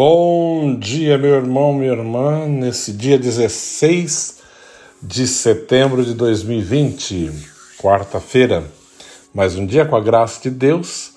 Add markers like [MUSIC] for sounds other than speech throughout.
Bom dia, meu irmão, minha irmã, nesse dia 16 de setembro de 2020, quarta-feira, mais um dia com a graça de Deus,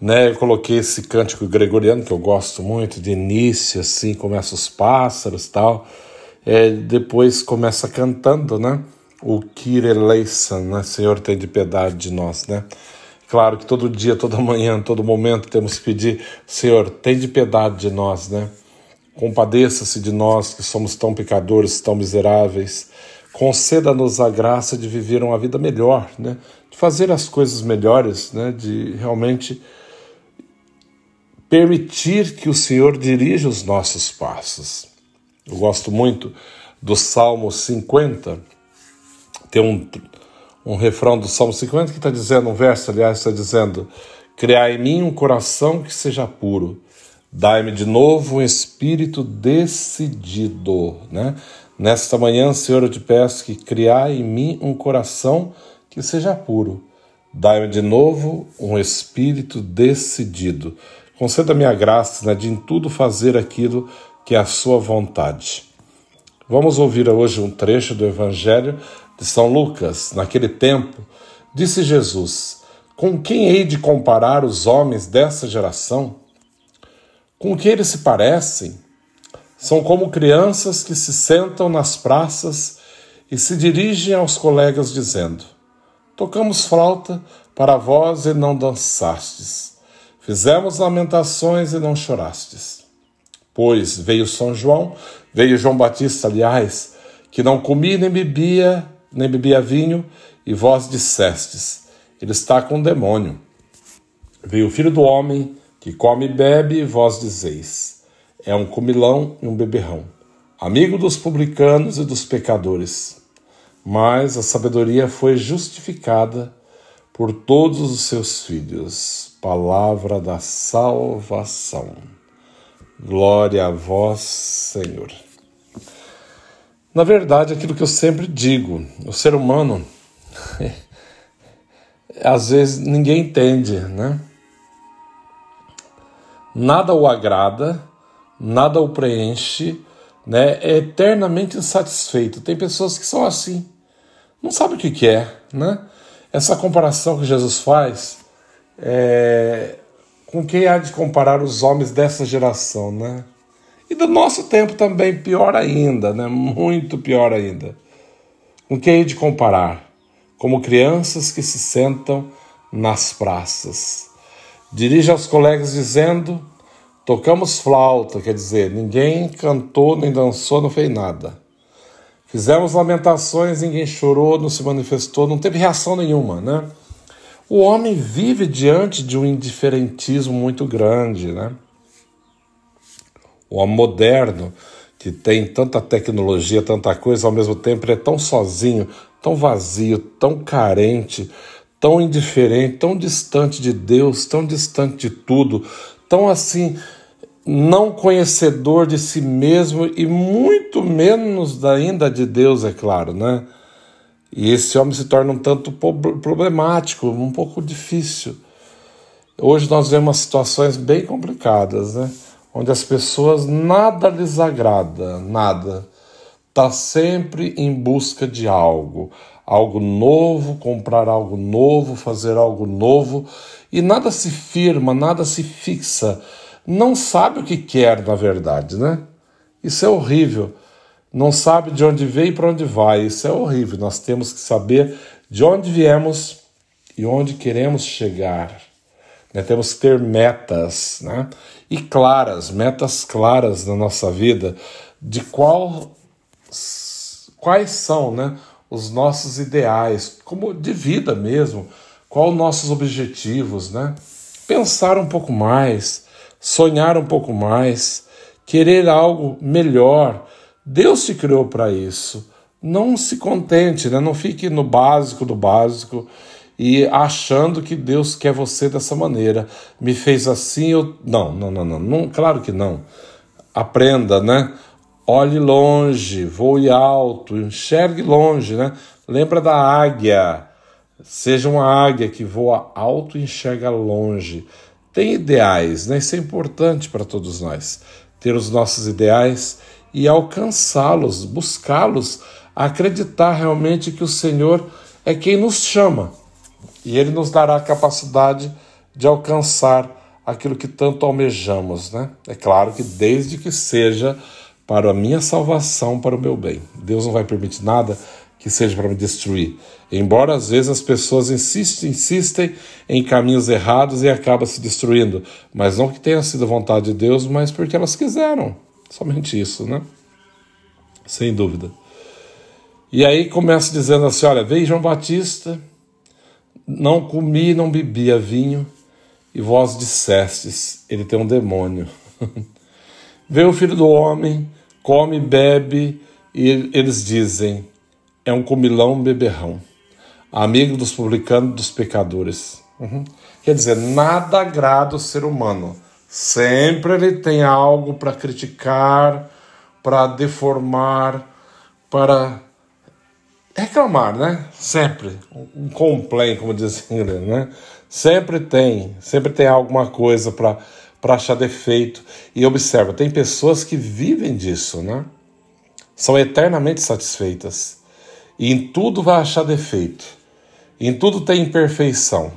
né? Eu coloquei esse cântico gregoriano que eu gosto muito, de início, assim, começa os pássaros tal, é, depois começa cantando, né? O Kyrie eleison, né? Senhor, tem de piedade de nós, né? Claro que todo dia, toda manhã, todo momento temos que pedir, Senhor, tem de piedade de nós, né? Compadeça-se de nós que somos tão pecadores, tão miseráveis. Conceda-nos a graça de viver uma vida melhor, né? De fazer as coisas melhores, né? De realmente permitir que o Senhor dirija os nossos passos. Eu gosto muito do Salmo 50. Tem um um refrão do Salmo 50 que está dizendo, um verso, aliás, está dizendo: Criai em mim um coração que seja puro, dai-me de novo um espírito decidido. Né? Nesta manhã, Senhor, eu te peço que criai em mim um coração que seja puro, dai-me de novo um espírito decidido. Conceda-me a graça né, de em tudo fazer aquilo que é a sua vontade. Vamos ouvir hoje um trecho do Evangelho de São Lucas, naquele tempo, disse Jesus: Com quem hei de comparar os homens dessa geração? Com que eles se parecem? São como crianças que se sentam nas praças e se dirigem aos colegas dizendo: Tocamos flauta para vós e não dançastes. Fizemos lamentações e não chorastes. Pois veio São João, veio João Batista, aliás, que não comia nem bebia nem bebia vinho, e vós dissestes: Ele está com o demônio. Veio o filho do homem, que come e bebe, e vós dizeis: É um comilão e um beberrão, amigo dos publicanos e dos pecadores. Mas a sabedoria foi justificada por todos os seus filhos. Palavra da salvação. Glória a vós, Senhor. Na verdade, aquilo que eu sempre digo, o ser humano, [LAUGHS] às vezes ninguém entende, né? Nada o agrada, nada o preenche, né? É eternamente insatisfeito. Tem pessoas que são assim, não sabe o que, que é, né? Essa comparação que Jesus faz, é... com quem há de comparar os homens dessa geração, né? E do nosso tempo também, pior ainda, né? muito pior ainda. Com quem hei de comparar? Como crianças que se sentam nas praças. Dirige aos colegas dizendo: tocamos flauta, quer dizer, ninguém cantou, nem dançou, não fez nada. Fizemos lamentações, ninguém chorou, não se manifestou, não teve reação nenhuma, né? O homem vive diante de um indiferentismo muito grande, né? O homem moderno, que tem tanta tecnologia, tanta coisa, ao mesmo tempo ele é tão sozinho, tão vazio, tão carente, tão indiferente, tão distante de Deus, tão distante de tudo, tão assim, não conhecedor de si mesmo e muito menos ainda de Deus, é claro, né? E esse homem se torna um tanto problemático, um pouco difícil. Hoje nós vemos situações bem complicadas, né? Onde as pessoas nada lhes agrada, nada. Está sempre em busca de algo, algo novo, comprar algo novo, fazer algo novo, e nada se firma, nada se fixa. Não sabe o que quer, na verdade, né? Isso é horrível. Não sabe de onde veio e para onde vai. Isso é horrível. Nós temos que saber de onde viemos e onde queremos chegar. Né? Temos que ter metas, né? E claras, metas claras na nossa vida de qual, quais são, né? Os nossos ideais, como de vida mesmo, quais nossos objetivos, né? Pensar um pouco mais, sonhar um pouco mais, querer algo melhor. Deus te criou para isso. Não se contente, né? não fique no básico do básico e achando que Deus quer você dessa maneira. Me fez assim, eu. Não, não, não, não, não claro que não. Aprenda, né? Olhe longe, voe alto, enxergue longe, né? Lembra da águia. Seja uma águia que voa alto e enxerga longe. Tem ideais, né? Isso é importante para todos nós. ter os nossos ideais e alcançá-los, buscá-los, acreditar realmente que o Senhor é quem nos chama e Ele nos dará a capacidade de alcançar aquilo que tanto almejamos, né? É claro que desde que seja para a minha salvação, para o meu bem. Deus não vai permitir nada que seja para me destruir. Embora às vezes as pessoas insistem, insistem em caminhos errados e acabam se destruindo, mas não que tenha sido vontade de Deus, mas porque elas quiseram. Somente isso, né? Sem dúvida. E aí começa dizendo assim: olha, veio João Batista, não comi, não bebia vinho, e vós dissestes: ele tem um demônio. [LAUGHS] veio o filho do homem, come, bebe, e eles dizem: é um comilão beberrão, amigo dos publicanos dos pecadores. Uhum. Quer dizer, nada agrada o ser humano. Sempre ele tem algo para criticar, para deformar, para reclamar, né? Sempre. Um complaint, como dizem, né? Sempre tem, sempre tem alguma coisa para para achar defeito. E observa, tem pessoas que vivem disso, né? São eternamente satisfeitas. E em tudo vai achar defeito. Em tudo tem imperfeição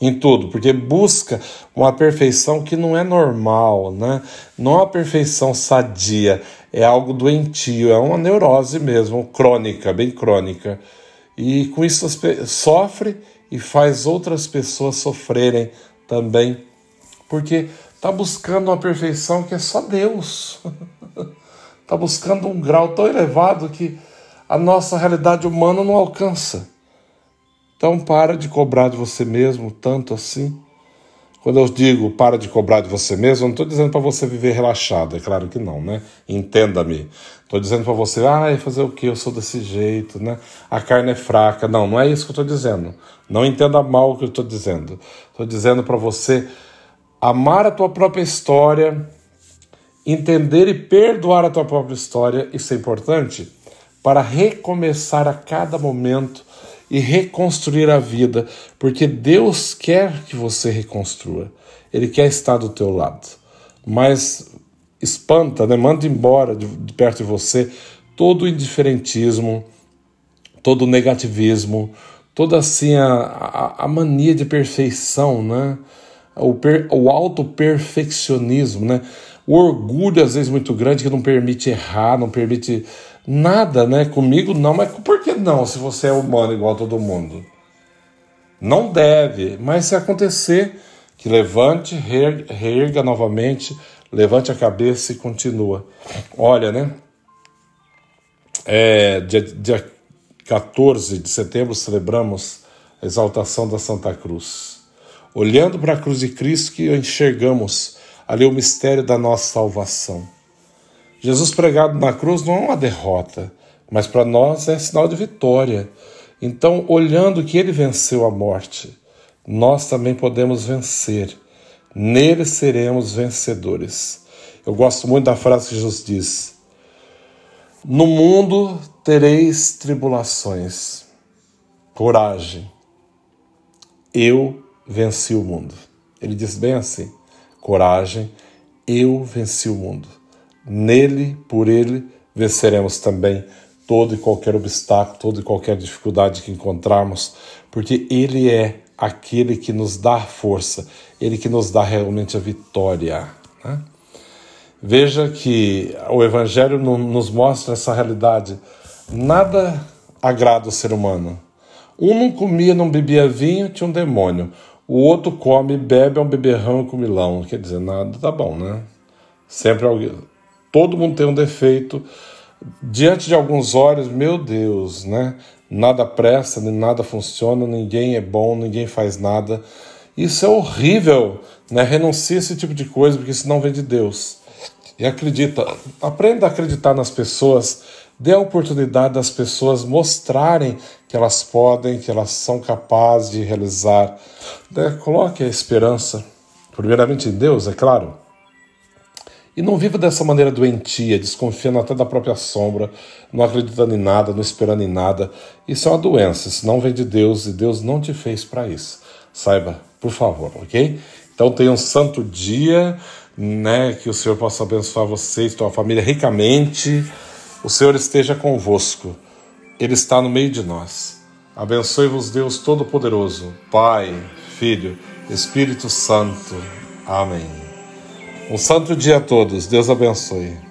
em tudo, porque busca uma perfeição que não é normal, né? Não é uma perfeição sadia, é algo doentio, é uma neurose mesmo, crônica, bem crônica. E com isso sofre e faz outras pessoas sofrerem também, porque está buscando uma perfeição que é só Deus. Está [LAUGHS] buscando um grau tão elevado que a nossa realidade humana não alcança. Então para de cobrar de você mesmo tanto assim. Quando eu digo para de cobrar de você mesmo, eu não estou dizendo para você viver relaxado, é claro que não, né? Entenda-me. Estou dizendo para você, ah, fazer o que? Eu sou desse jeito, né? A carne é fraca. Não, não é isso que eu estou dizendo. Não entenda mal o que eu estou dizendo. Estou dizendo para você amar a tua própria história, entender e perdoar a tua própria história, isso é importante, para recomeçar a cada momento e reconstruir a vida, porque Deus quer que você reconstrua. Ele quer estar do teu lado. Mas espanta, né? manda embora de, de perto de você todo o indiferentismo, todo o negativismo, toda assim a, a, a mania de perfeição, né? o, per, o auto-perfeccionismo, né? o orgulho às vezes muito grande que não permite errar, não permite Nada, né? Comigo não, mas por que não se você é humano igual a todo mundo? Não deve, mas se acontecer, que levante, reerga novamente, levante a cabeça e continua. Olha, né? É, dia, dia 14 de setembro celebramos a exaltação da Santa Cruz. Olhando para a cruz de Cristo que enxergamos ali o mistério da nossa salvação. Jesus pregado na cruz não é uma derrota, mas para nós é sinal de vitória. Então, olhando que ele venceu a morte, nós também podemos vencer. Nele seremos vencedores. Eu gosto muito da frase que Jesus diz: No mundo tereis tribulações. Coragem. Eu venci o mundo. Ele diz bem assim: Coragem, eu venci o mundo. Nele, por ele, venceremos também todo e qualquer obstáculo, toda e qualquer dificuldade que encontrarmos, porque ele é aquele que nos dá força, ele que nos dá realmente a vitória. Né? Veja que o Evangelho nos mostra essa realidade. Nada agrada o ser humano. Um não comia, não bebia vinho, tinha um demônio. O outro come, bebe, é um beberrão com milão. Quer dizer, nada tá bom, né? Sempre alguém. Todo mundo tem um defeito. Diante de alguns olhos, meu Deus, né? Nada presta, nada funciona, ninguém é bom, ninguém faz nada. Isso é horrível, né? Renuncie esse tipo de coisa, porque isso não vem de Deus. E acredita, aprenda a acreditar nas pessoas, dê a oportunidade das pessoas mostrarem que elas podem, que elas são capazes de realizar. Né? Coloque a esperança, primeiramente em Deus, é claro e não viva dessa maneira doentia, desconfiando até da própria sombra, não acreditando em nada, não esperando em nada. Isso é uma doença, isso não vem de Deus e Deus não te fez para isso. Saiba, por favor, ok? Então tenha um santo dia, né? Que o Senhor possa abençoar vocês, tua família ricamente. O Senhor esteja convosco. Ele está no meio de nós. Abençoe-vos Deus Todo-Poderoso, Pai, Filho, Espírito Santo. Amém. Um santo dia a todos. Deus abençoe.